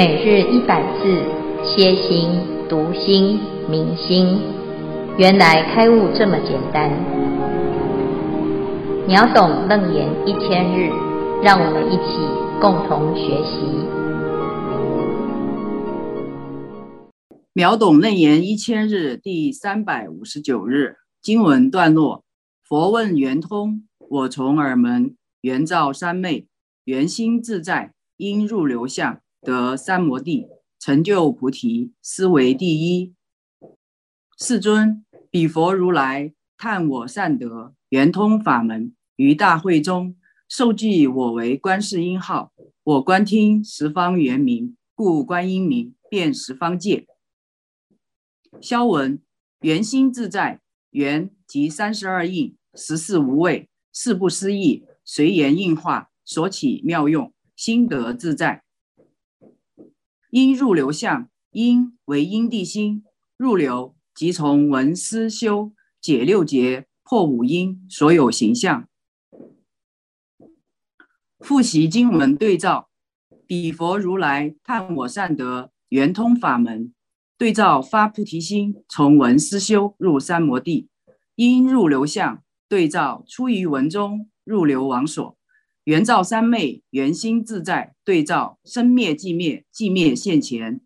每日一百字，歇心、读心、明心，原来开悟这么简单。秒懂楞严一千日，让我们一起共同学习。秒懂楞严一千日第三百五十九日经文段落：佛问圆通，我从耳门圆照三昧，圆心自在，应入流相。得三摩地，成就菩提，斯为第一。世尊，彼佛如来叹我善得圆通法门，于大会中授记我为观世音号。我观听十方圆明，故观音名，遍十方界。消文：圆心自在，圆即三十二应，十四无畏，四不思议，随缘应化，所起妙用，心得自在。因入流相，因为因地心，入流即从闻思修解六结，破五阴，所有形象。复习经文对照，彼佛如来叹我善得圆通法门，对照发菩提心，从闻思修入三摩地，因入流相，对照出于文中入流王所。圆照三昧，圆心自在，对照生灭寂灭，寂灭现前。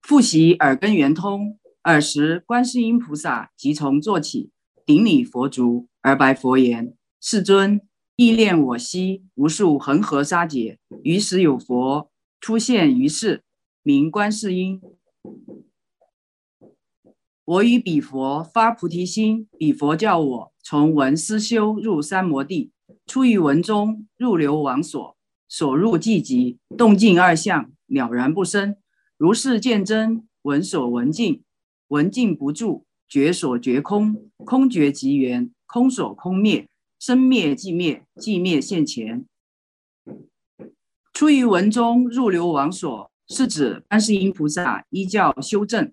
复习耳根圆通，尔时观世音菩萨即从座起，顶礼佛足，而白佛言：“世尊，忆念我昔无数恒河沙劫，于时有佛出现于世，名观世音。我与彼佛发菩提心，彼佛教我从闻思修入三摩地。”出于文中入流王所，所入寂极，动静二相了然不生。如是见真，闻所闻尽，闻尽不住，觉所觉空，空觉即缘，空所空灭，生灭即灭，寂灭现前。出于文中入流王所，是指观世音菩萨依教修正。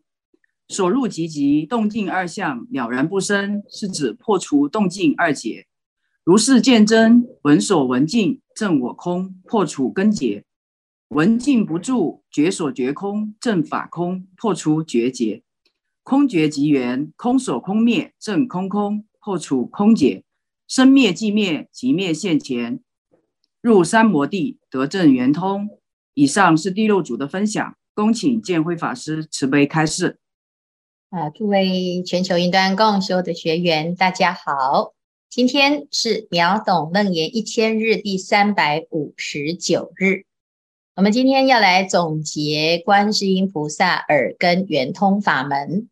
所入寂极，动静二相了然不生，是指破除动静二结。如是见真，闻所闻尽，证我空，破除根结；闻尽不住，觉所觉空，证法空，破除觉结。空觉即圆，空所空灭，证空空，破除空结。生灭即灭，即灭现前，入三摩地，得证圆通。以上是第六组的分享，恭请见辉法师慈悲开示。啊，诸位全球云端共修的学员，大家好。今天是秒懂楞严一千日第三百五十九日，我们今天要来总结观世音菩萨耳根圆通法门。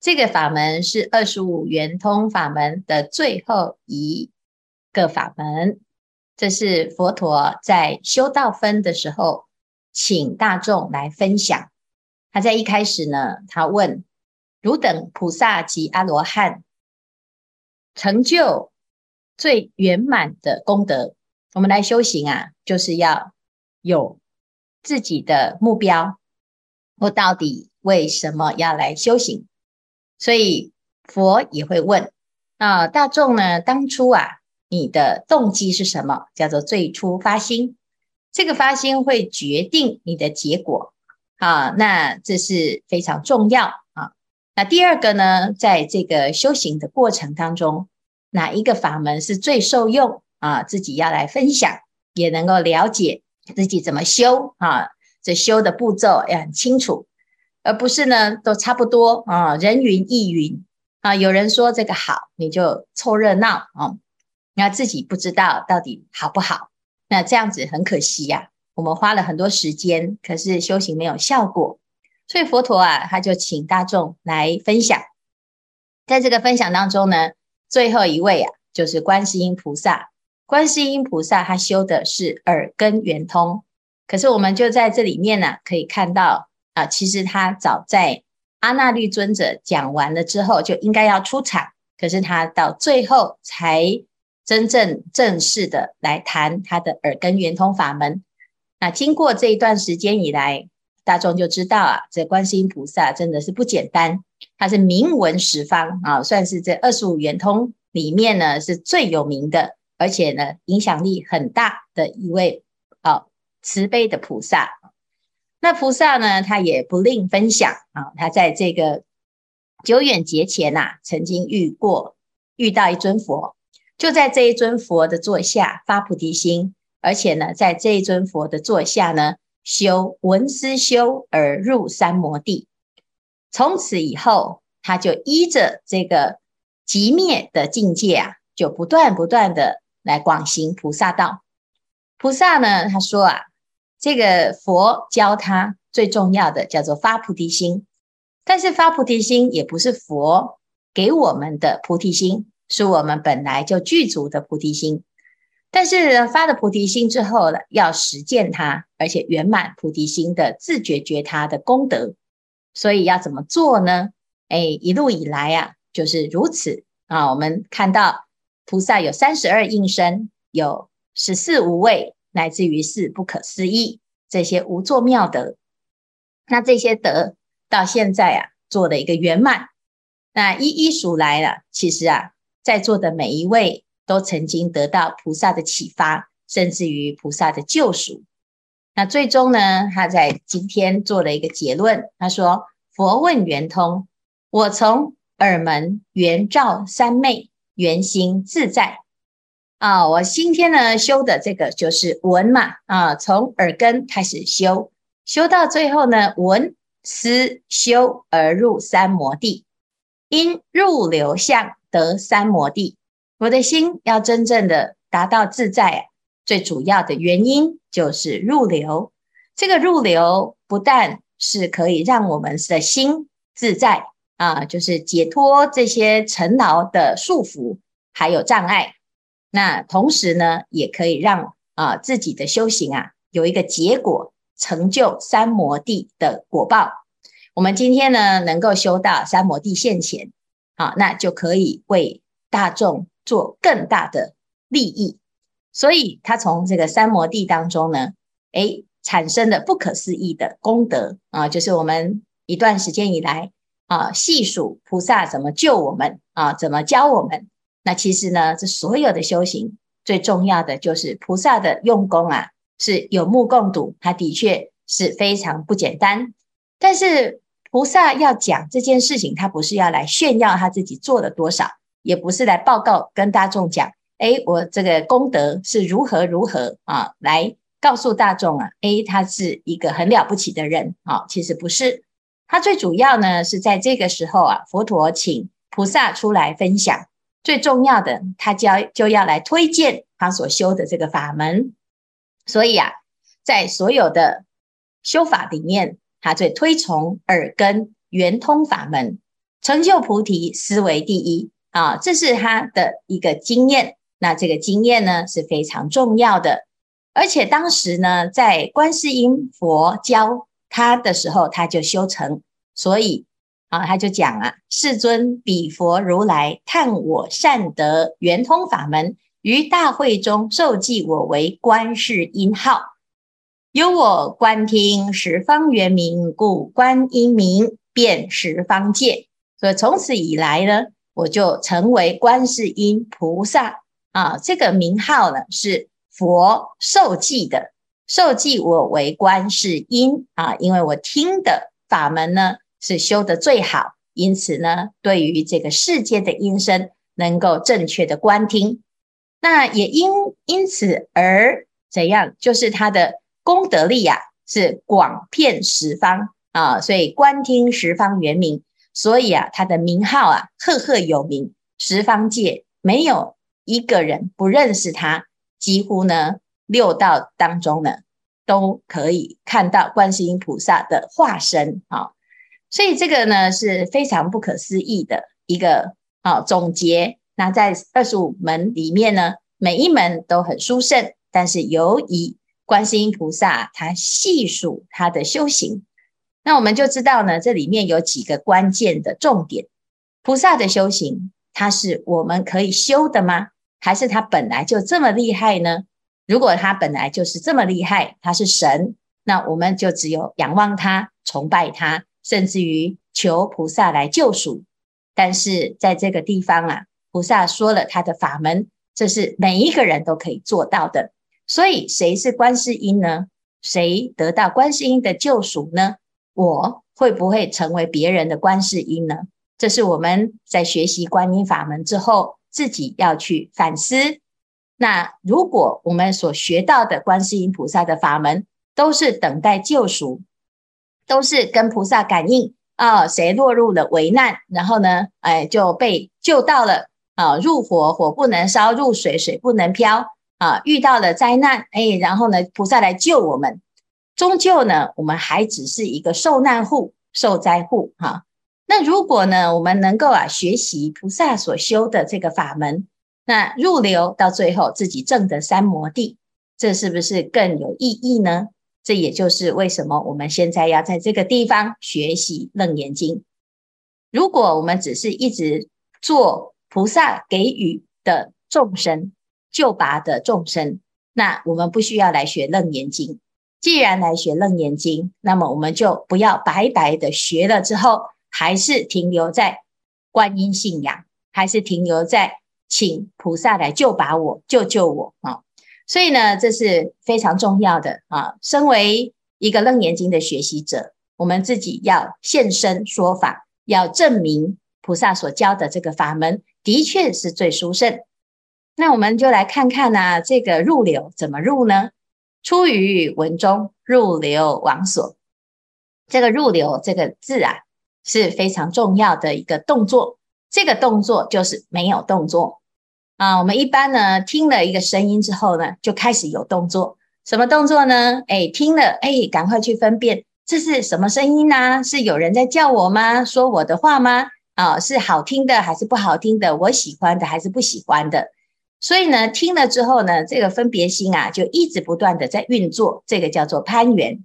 这个法门是二十五圆通法门的最后一个法门。这是佛陀在修道分的时候，请大众来分享。他在一开始呢，他问：汝等菩萨及阿罗汉成就。最圆满的功德，我们来修行啊，就是要有自己的目标。我到底为什么要来修行？所以佛也会问啊，大众呢，当初啊，你的动机是什么？叫做最初发心。这个发心会决定你的结果啊，那这是非常重要啊。那第二个呢，在这个修行的过程当中。哪一个法门是最受用啊？自己要来分享，也能够了解自己怎么修啊。这修的步骤也很清楚，而不是呢都差不多啊，人云亦云啊。有人说这个好，你就凑热闹啊，那自己不知道到底好不好，那这样子很可惜呀。我们花了很多时间，可是修行没有效果，所以佛陀啊，他就请大众来分享，在这个分享当中呢。最后一位啊，就是观世音菩萨。观世音菩萨他修的是耳根圆通，可是我们就在这里面呢，可以看到啊，其实他早在阿那律尊者讲完了之后就应该要出场，可是他到最后才真正正式的来谈他的耳根圆通法门。那经过这一段时间以来，大众就知道啊，这观世音菩萨真的是不简单。他是名闻十方啊，算是这二十五圆通里面呢是最有名的，而且呢影响力很大的一位啊慈悲的菩萨。那菩萨呢，他也不吝分享啊，他在这个久远劫前呐、曾经遇过遇到一尊佛，就在这一尊佛的座下发菩提心，而且呢，在这一尊佛的座下呢，修闻思修而入三摩地。从此以后，他就依着这个极灭的境界啊，就不断不断的来广行菩萨道。菩萨呢，他说啊，这个佛教他最重要的叫做发菩提心，但是发菩提心也不是佛给我们的菩提心，是我们本来就具足的菩提心。但是发了菩提心之后呢，要实践它，而且圆满菩提心的自觉觉他的功德。所以要怎么做呢？哎，一路以来啊，就是如此啊。我们看到菩萨有三十二应身，有十四无畏，乃至于是不可思议这些无作妙德。那这些德到现在啊，做了一个圆满。那一一数来了，其实啊，在座的每一位都曾经得到菩萨的启发，甚至于菩萨的救赎。那最终呢，他在今天做了一个结论，他说：“佛问圆通。”我从耳门圆照三昧，圆心自在啊！我今天呢修的这个就是闻嘛啊，从耳根开始修，修到最后呢，闻思修而入三摩地，因入流相得三摩地。我的心要真正的达到自在啊，最主要的原因就是入流。这个入流不但是可以让我们的心自在。啊，就是解脱这些尘劳的束缚，还有障碍。那同时呢，也可以让啊自己的修行啊有一个结果，成就三摩地的果报。我们今天呢，能够修到三摩地现前，啊，那就可以为大众做更大的利益。所以他从这个三摩地当中呢，诶，产生了不可思议的功德啊，就是我们一段时间以来。啊，细数菩萨怎么救我们啊？怎么教我们？那其实呢，这所有的修行最重要的就是菩萨的用功啊，是有目共睹，他的确是非常不简单。但是菩萨要讲这件事情，他不是要来炫耀他自己做了多少，也不是来报告跟大众讲，哎，我这个功德是如何如何啊，来告诉大众啊，哎，他是一个很了不起的人啊，其实不是。他最主要呢，是在这个时候啊，佛陀请菩萨出来分享。最重要的，他就要就要来推荐他所修的这个法门。所以啊，在所有的修法里面，他最推崇耳根圆通法门，成就菩提思维第一啊，这是他的一个经验。那这个经验呢，是非常重要的。而且当时呢，在观世音佛教。他的时候，他就修成，所以啊，他就讲啊，世尊彼佛如来叹我善得圆通法门，于大会中授记我为观世音号，由我观听十方圆明，故观音名遍十方界。所以从此以来呢，我就成为观世音菩萨啊，这个名号呢是佛授记的。授记我为观世音啊，因为我听的法门呢是修的最好，因此呢，对于这个世界的音声能够正确的观听，那也因因此而怎样，就是他的功德力啊是广遍十方啊，所以观听十方圆明，所以啊他的名号啊赫赫有名，十方界没有一个人不认识他，几乎呢。六道当中呢，都可以看到观世音菩萨的化身啊，所以这个呢是非常不可思议的一个啊总结。那在二十五门里面呢，每一门都很殊胜，但是由于观世音菩萨他细数他的修行，那我们就知道呢，这里面有几个关键的重点。菩萨的修行，他是我们可以修的吗？还是他本来就这么厉害呢？如果他本来就是这么厉害，他是神，那我们就只有仰望他、崇拜他，甚至于求菩萨来救赎。但是在这个地方啊，菩萨说了他的法门，这是每一个人都可以做到的。所以谁是观世音呢？谁得到观世音的救赎呢？我会不会成为别人的观世音呢？这是我们在学习观音法门之后，自己要去反思。那如果我们所学到的观世音菩萨的法门，都是等待救赎，都是跟菩萨感应啊，谁落入了危难，然后呢，哎，就被救到了啊，入火火不能烧，入水水不能漂啊，遇到了灾难，哎，然后呢，菩萨来救我们。终究呢，我们还只是一个受难户、受灾户哈、那如果呢，我们能够啊学习菩萨所修的这个法门，那入流到最后自己证得三摩地，这是不是更有意义呢？这也就是为什么我们现在要在这个地方学习楞严经。如果我们只是一直做菩萨给予的众生、救拔的众生，那我们不需要来学楞严经。既然来学楞严经，那么我们就不要白白的学了之后，还是停留在观音信仰，还是停留在请菩萨来救拔我、救救我啊！所以呢，这是非常重要的啊。身为一个楞严经的学习者，我们自己要现身说法，要证明菩萨所教的这个法门的确是最殊胜。那我们就来看看呢、啊，这个入流怎么入呢？出于文中，入流往所。这个入流这个字啊，是非常重要的一个动作。这个动作就是没有动作啊。我们一般呢，听了一个声音之后呢，就开始有动作。什么动作呢？哎，听了，哎，赶快去分辨这是什么声音呢？是有人在叫我吗？说我的话吗？啊，是好听的还是不好听的？我喜欢的还是不喜欢的？所以呢，听了之后呢，这个分别心啊，就一直不断的在运作，这个叫做攀缘。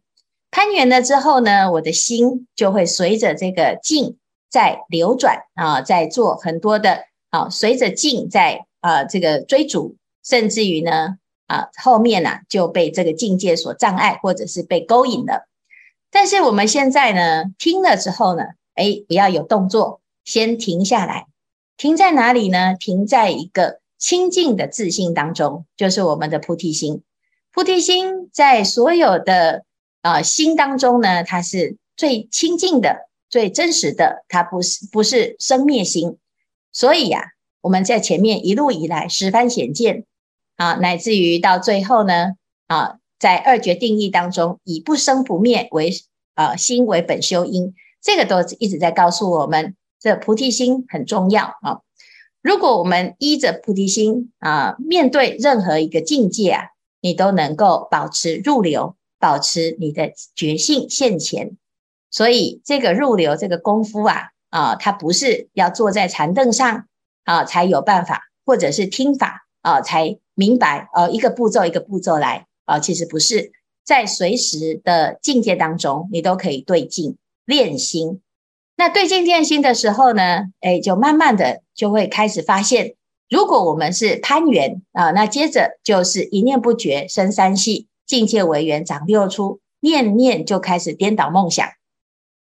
攀缘了之后呢，我的心就会随着这个境在流转啊，在做很多的啊，随着境在啊这个追逐，甚至于呢啊后面呢、啊、就被这个境界所障碍，或者是被勾引了。但是我们现在呢，听了之后呢，哎，不要有动作，先停下来，停在哪里呢？停在一个。清净的自信当中，就是我们的菩提心。菩提心在所有的啊、心当中呢，它是最清净的、最真实的，它不是不是生灭心。所以呀、啊，我们在前面一路以来十番显见啊，乃至于到最后呢啊，在二觉定义当中，以不生不灭为啊心为本修因，这个都一直在告诉我们，这菩提心很重要啊。如果我们依着菩提心啊，面对任何一个境界啊，你都能够保持入流，保持你的觉性现前。所以这个入流这个功夫啊，啊，它不是要坐在禅凳上啊才有办法，或者是听法啊才明白，呃，一个步骤一个步骤来啊，其实不是，在随时的境界当中，你都可以对境练心。那对境练心的时候呢，哎，就慢慢的就会开始发现，如果我们是攀缘啊，那接着就是一念不绝生三系，境界为缘长六出，念念就开始颠倒梦想。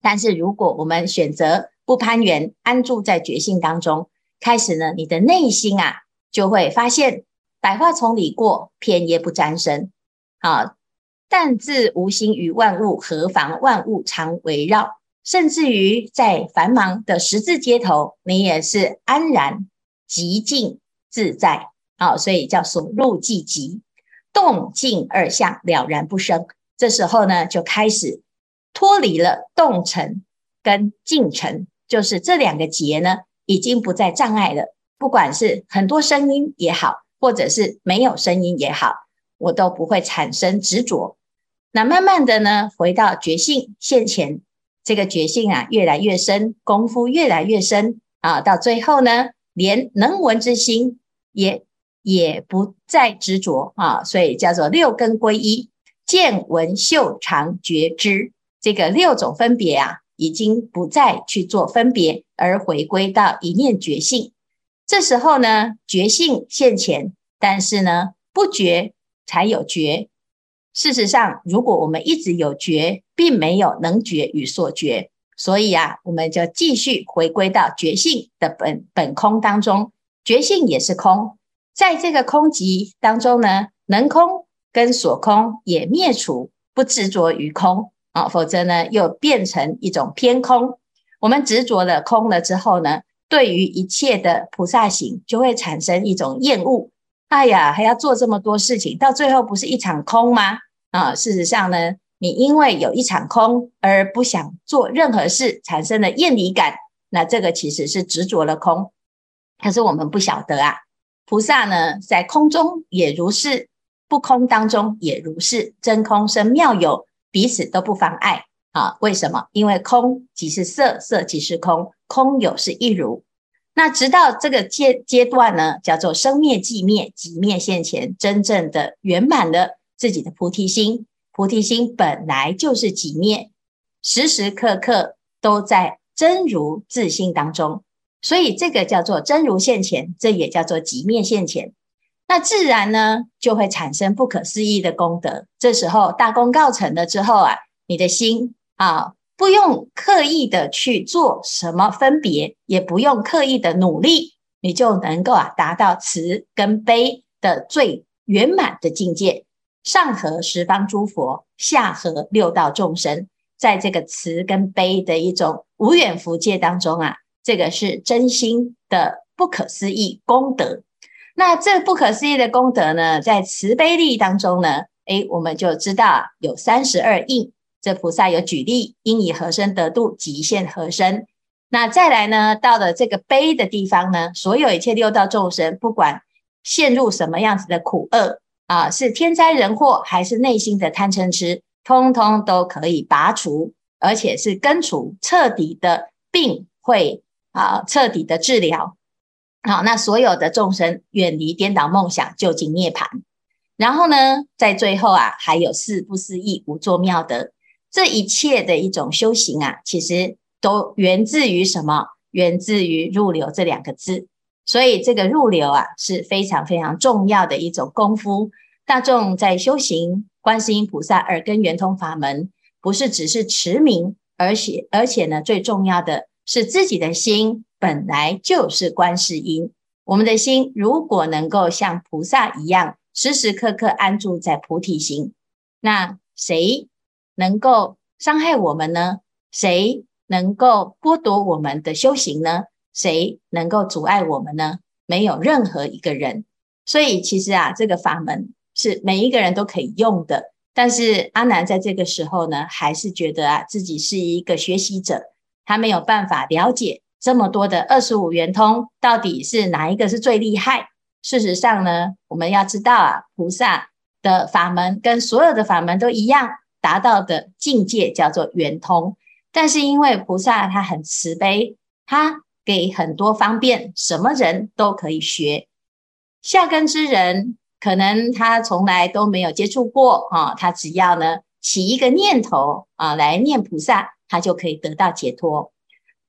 但是如果我们选择不攀缘，安住在觉性当中，开始呢，你的内心啊就会发现，百花丛里过，片叶不沾身。啊，但自无心于万物，何妨万物常围绕。甚至于在繁忙的十字街头，你也是安然寂静自在啊，所以叫所入寂极，动静二相了然不生。这时候呢，就开始脱离了动尘跟静尘，就是这两个结呢，已经不再障碍了。不管是很多声音也好，或者是没有声音也好，我都不会产生执着。那慢慢的呢，回到觉性现前。这个觉性啊，越来越深，功夫越来越深啊，到最后呢，连能闻之心也也不再执着啊，所以叫做六根归一，见闻嗅尝觉知，这个六种分别啊，已经不再去做分别，而回归到一念觉性。这时候呢，觉性现前，但是呢，不觉才有觉。事实上，如果我们一直有觉，并没有能觉与所觉，所以啊，我们就继续回归到觉性的本本空当中。觉性也是空，在这个空寂当中呢，能空跟所空也灭除，不执着于空啊，否则呢又变成一种偏空。我们执着了空了之后呢，对于一切的菩萨行就会产生一种厌恶。哎呀，还要做这么多事情，到最后不是一场空吗？啊，事实上呢，你因为有一场空而不想做任何事，产生了厌离感，那这个其实是执着了空。可是我们不晓得啊，菩萨呢，在空中也如是，不空当中也如是，真空生妙有，彼此都不妨碍啊。为什么？因为空即是色，色即是空，空有是一如。那直到这个阶阶段呢，叫做生灭寂灭，寂灭现前，真正的圆满了自己的菩提心。菩提心本来就是寂灭，时时刻刻都在真如自性当中，所以这个叫做真如现前，这也叫做寂灭现前。那自然呢，就会产生不可思议的功德。这时候大功告成了之后啊，你的心啊。不用刻意的去做什么分别，也不用刻意的努力，你就能够啊达到慈跟悲的最圆满的境界。上合十方诸佛，下合六道众生，在这个慈跟悲的一种无远弗届当中啊，这个是真心的不可思议功德。那这不可思议的功德呢，在慈悲力当中呢，诶，我们就知道有三十二应。这菩萨有举例，应以何身得度，即现何身。那再来呢，到了这个悲的地方呢，所有一切六道众生，不管陷入什么样子的苦厄啊，是天灾人祸，还是内心的贪嗔痴，通通都可以拔除，而且是根除，彻底的病会啊，彻底的治疗。好，那所有的众生远离颠倒梦想，究竟涅槃。然后呢，在最后啊，还有四不思议无作妙德。这一切的一种修行啊，其实都源自于什么？源自于入流这两个字。所以这个入流啊，是非常非常重要的一种功夫。大众在修行观世音菩萨耳根圆通法门，不是只是持名，而且而且呢，最重要的是自己的心本来就是观世音。我们的心如果能够像菩萨一样，时时刻刻安住在菩提心，那谁？能够伤害我们呢？谁能够剥夺我们的修行呢？谁能够阻碍我们呢？没有任何一个人。所以其实啊，这个法门是每一个人都可以用的。但是阿难在这个时候呢，还是觉得啊，自己是一个学习者，他没有办法了解这么多的二十五圆通到底是哪一个是最厉害。事实上呢，我们要知道啊，菩萨的法门跟所有的法门都一样。达到的境界叫做圆通，但是因为菩萨他很慈悲，他给很多方便，什么人都可以学。下根之人可能他从来都没有接触过啊，他只要呢起一个念头啊来念菩萨，他就可以得到解脱。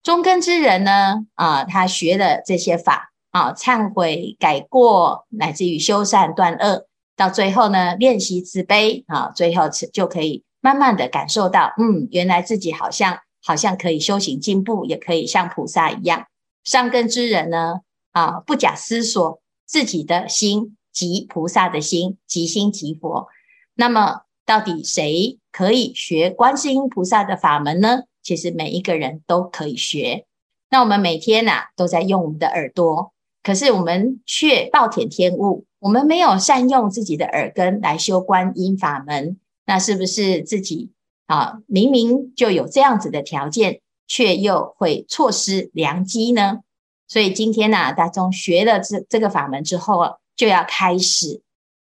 中根之人呢啊，他学了这些法啊，忏悔改过，乃至于修善断恶。到最后呢，练习慈悲啊，最后就可以慢慢的感受到，嗯，原来自己好像好像可以修行进步，也可以像菩萨一样。上根之人呢，啊，不假思索，自己的心即菩萨的心，即心即佛。那么，到底谁可以学观世音菩萨的法门呢？其实每一个人都可以学。那我们每天呐、啊，都在用我们的耳朵，可是我们却暴殄天物。我们没有善用自己的耳根来修观音法门，那是不是自己啊明明就有这样子的条件，却又会错失良机呢？所以今天呢、啊，大众学了这这个法门之后，就要开始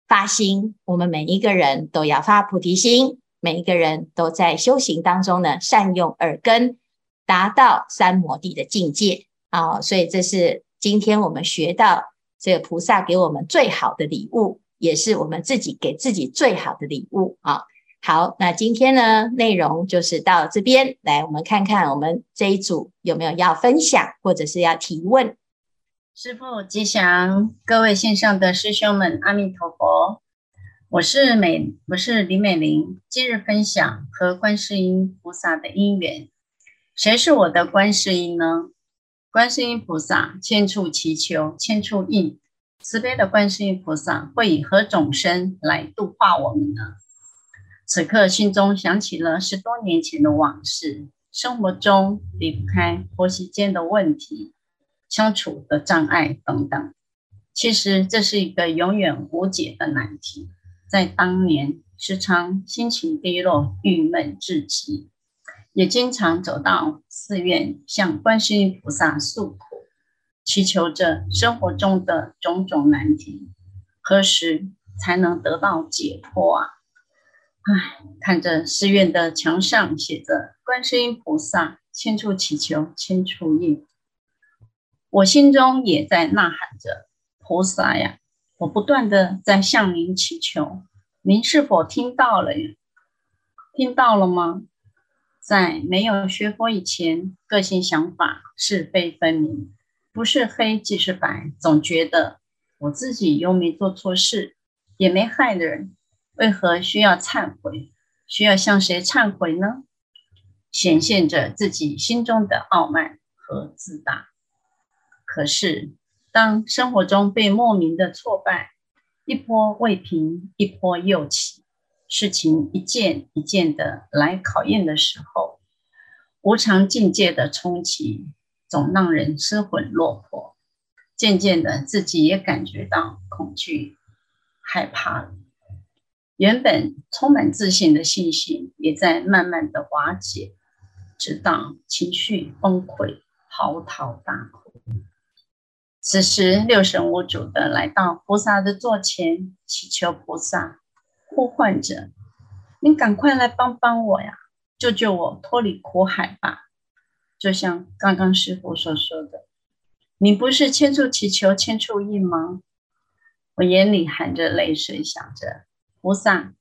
发心。我们每一个人都要发菩提心，每一个人都在修行当中呢，善用耳根，达到三摩地的境界啊。所以这是今天我们学到。这个菩萨给我们最好的礼物，也是我们自己给自己最好的礼物啊！好，那今天呢，内容就是到这边来，我们看看我们这一组有没有要分享或者是要提问。师父吉祥，各位线上的师兄们，阿弥陀佛！我是美，我是李美玲，今日分享和观世音菩萨的因缘。谁是我的观世音呢？观世音菩萨千处祈求千处应，慈悲的观世音菩萨会以何种身来度化我们呢？此刻心中想起了十多年前的往事，生活中离不开婆媳间的问题、相处的障碍等等。其实这是一个永远无解的难题，在当年时常心情低落、郁闷至极，也经常走到寺院向观世音菩萨诉苦，祈求着生活中的种种难题，何时才能得到解脱啊？唉，看着寺院的墙上写着“观世音菩萨千处祈求千处应”，我心中也在呐喊着：“菩萨呀，我不断地在向您祈求，您是否听到了呀？听到了吗？”在没有学佛以前，个性想法是非分明，不是黑即是白，总觉得我自己又没做错事，也没害人。为何需要忏悔？需要向谁忏悔呢？显现着自己心中的傲慢和自大。可是，当生活中被莫名的挫败一波未平，一波又起，事情一件一件的来考验的时候，无常境界的冲击总让人失魂落魄。渐渐的，自己也感觉到恐惧、害怕了。原本充满自信的信心，也在慢慢的瓦解，直到情绪崩溃，嚎啕大哭。此时六神无主的来到菩萨的座前，祈求菩萨，呼唤着：“你赶快来帮帮我呀，救救我脱离苦海吧！”就像刚刚师傅所说的：“你不是千处祈求千处应吗？”我眼里含着泪水，想着。菩萨，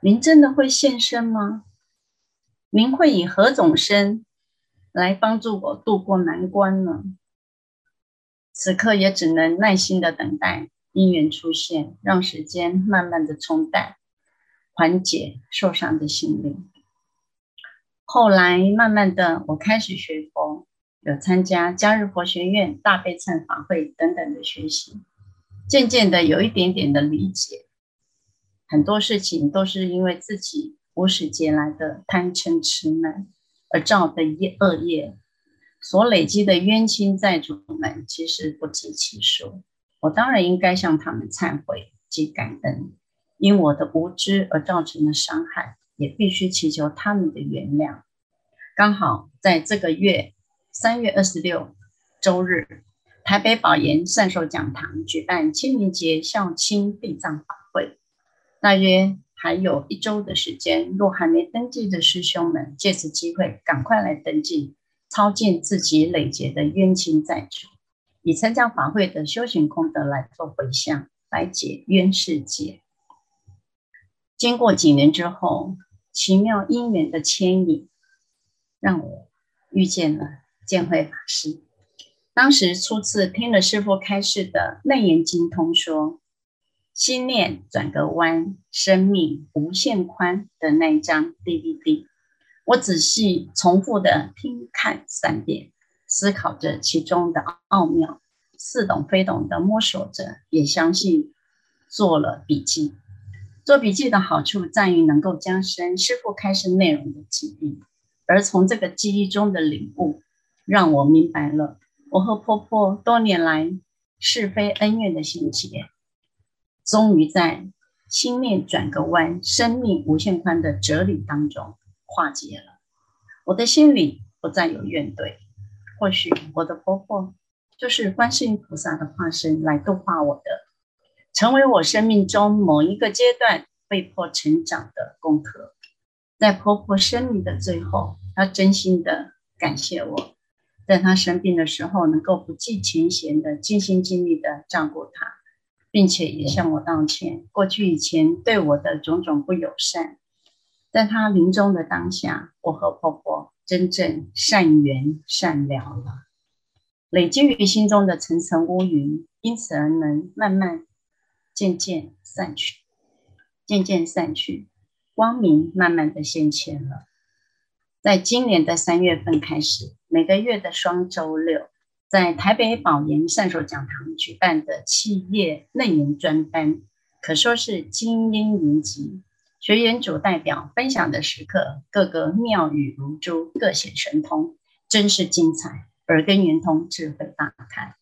您真的会现身吗？您会以何种身来帮助我渡过难关呢？此刻也只能耐心的等待因缘出现，让时间慢慢的冲淡，缓解受伤的心灵。后来慢慢的，我开始学佛，有参加嘉日佛学院大悲忏法会等等的学习，渐渐的有一点点的理解。很多事情都是因为自己无始劫来的贪嗔痴慢而造的业恶业，所累积的冤亲债主们其实不计其数。我当然应该向他们忏悔及感恩，因我的无知而造成的伤害，也必须祈求他们的原谅。刚好在这个月三月二十六周日，台北宝岩善寿讲堂举办清明节孝亲殡葬法会。大约还有一周的时间，若还没登记的师兄们，借此机会赶快来登记，超尽自己累劫的冤亲债主，以参加法会的修行功德来做回向，来解冤世结。经过几年之后，奇妙因缘的牵引，让我遇见了见辉法师。当时初次听了师父开示的《楞严经》通说。心念转个弯，生命无限宽的那一张 DVD，我仔细重复的听看三遍，思考着其中的奥妙，似懂非懂的摸索着，也相信做了笔记。做笔记的好处在于能够加深师父开示内容的记忆，而从这个记忆中的领悟，让我明白了我和婆婆多年来是非恩怨的心结。终于在心念转个弯，生命无限宽的哲理当中化解了。我的心里不再有怨怼。或许我的婆婆就是观世音菩萨的化身来度化我的，成为我生命中某一个阶段被迫成长的功课。在婆婆生命的最后，她真心的感谢我，在她生病的时候能够不计前嫌的尽心尽力的照顾她。并且也向我道歉，过去以前对我的种种不友善，在他临终的当下，我和婆婆真正善缘善了了，累积于心中的层层乌云，因此而能慢慢渐渐散去，渐渐散去，光明慢慢的现前了。在今年的三月份开始，每个月的双周六。在台北宝岩善寿讲堂举办的企业内营专班，可说是精英云集，学员组代表分享的时刻，个个妙语如珠，各显神通，真是精彩，耳根圆通，智慧大开。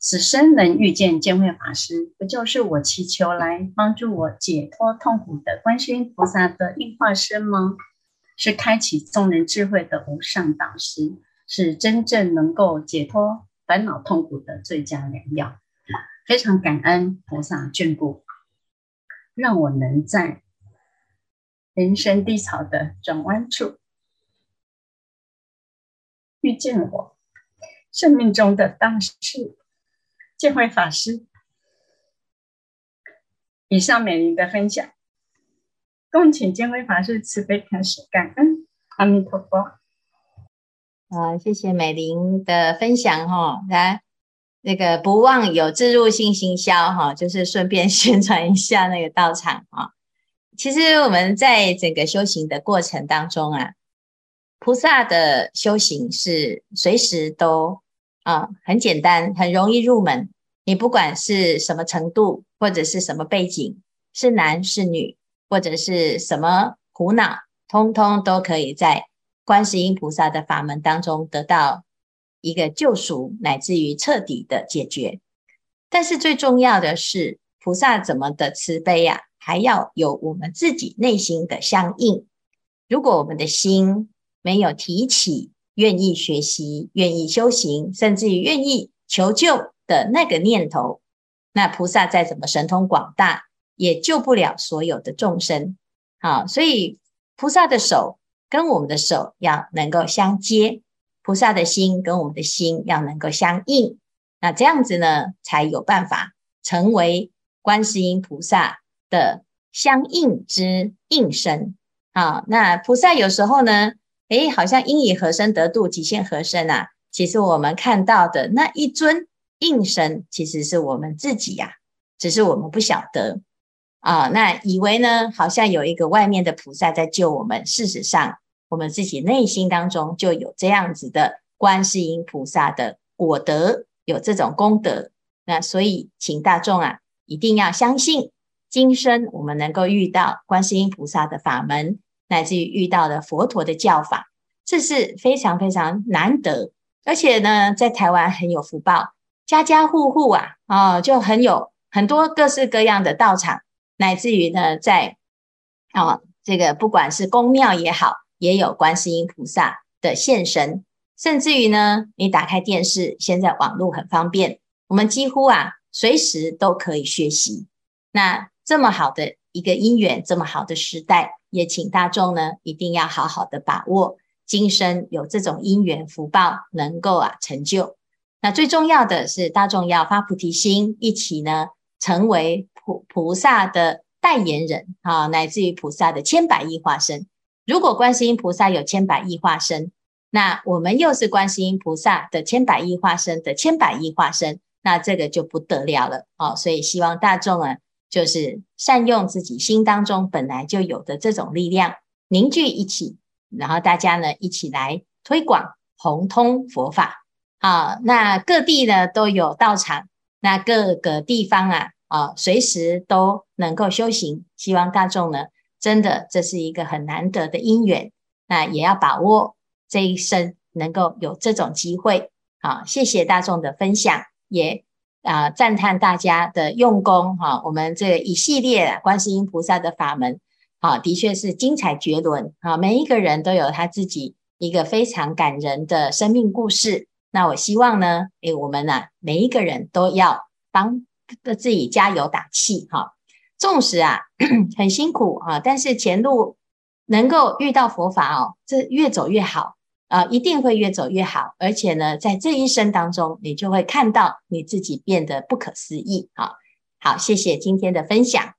此生能遇见见慧法师，不就是我祈求来帮助我解脱痛苦的观世音菩萨的应化身吗？是开启众人智慧的无上导师，是真正能够解脱烦恼痛苦的最佳良药。非常感恩菩萨眷顾，让我能在人生低潮的转弯处遇见我生命中的大事。见辉法师，以上美玲的分享，恭请见辉法师慈悲开示，感恩阿弥陀佛。啊，谢谢美玲的分享哈，来那个不忘有置入性行销哈，就是顺便宣传一下那个道场啊。其实我们在整个修行的过程当中啊，菩萨的修行是随时都。啊，很简单，很容易入门。你不管是什么程度，或者是什么背景，是男是女，或者是什么苦恼，通通都可以在观世音菩萨的法门当中得到一个救赎，乃至于彻底的解决。但是最重要的是，菩萨怎么的慈悲呀、啊，还要有我们自己内心的相应。如果我们的心没有提起，愿意学习、愿意修行，甚至于愿意求救的那个念头，那菩萨再怎么神通广大，也救不了所有的众生。好，所以菩萨的手跟我们的手要能够相接，菩萨的心跟我们的心要能够相应，那这样子呢，才有办法成为观世音菩萨的相应之应身。好，那菩萨有时候呢，诶，好像应以何身得度，即现何身啊？其实我们看到的那一尊应身，其实是我们自己呀、只是我们不晓得啊。那以为呢，好像有一个外面的菩萨在救我们，事实上，我们自己内心当中就有这样子的观世音菩萨的果德，有这种功德。那所以，请大众啊，一定要相信，今生我们能够遇到观世音菩萨的法门。乃至于遇到的佛陀的教法，这是非常非常难得，而且呢，在台湾很有福报，家家户户啊，啊、就很有很多各式各样的道场，乃至于呢，在啊、哦，这个不管是宫庙也好，也有观世音菩萨的现身，甚至于呢，你打开电视，现在网络很方便，我们几乎啊，随时都可以学习。那这么好的一个因缘，这么好的时代。也请大众呢，一定要好好的把握今生有这种因缘福报，能够啊成就。那最重要的是，大众要发菩提心，一起呢成为菩菩萨的代言人啊，乃至于菩萨的千百亿化身。如果观世音菩萨有千百亿化身，那我们又是观世音菩萨的千百亿化身的千百亿化身，那这个就不得了了哦！所以希望大众啊。就是善用自己心当中本来就有的这种力量，凝聚一起，然后大家呢一起来推广弘通佛法。啊，那各地呢都有道场，那各个地方啊啊随时都能够修行。希望大众呢真的这是一个很难得的因缘，那也要把握这一生能够有这种机会。好，谢谢大众的分享，也。啊，赞叹大家的用功哈！我们这一系列观世音菩萨的法门，啊，的确是精彩绝伦啊！每一个人都有他自己一个非常感人的生命故事。那我希望呢，诶，我们呢，每一个人都要帮自己加油打气哈！纵使啊 很辛苦啊，但是前路能够遇到佛法哦，这越走越好。啊，一定会越走越好，而且呢，在这一生当中，你就会看到你自己变得不可思议。好，好，谢谢今天的分享。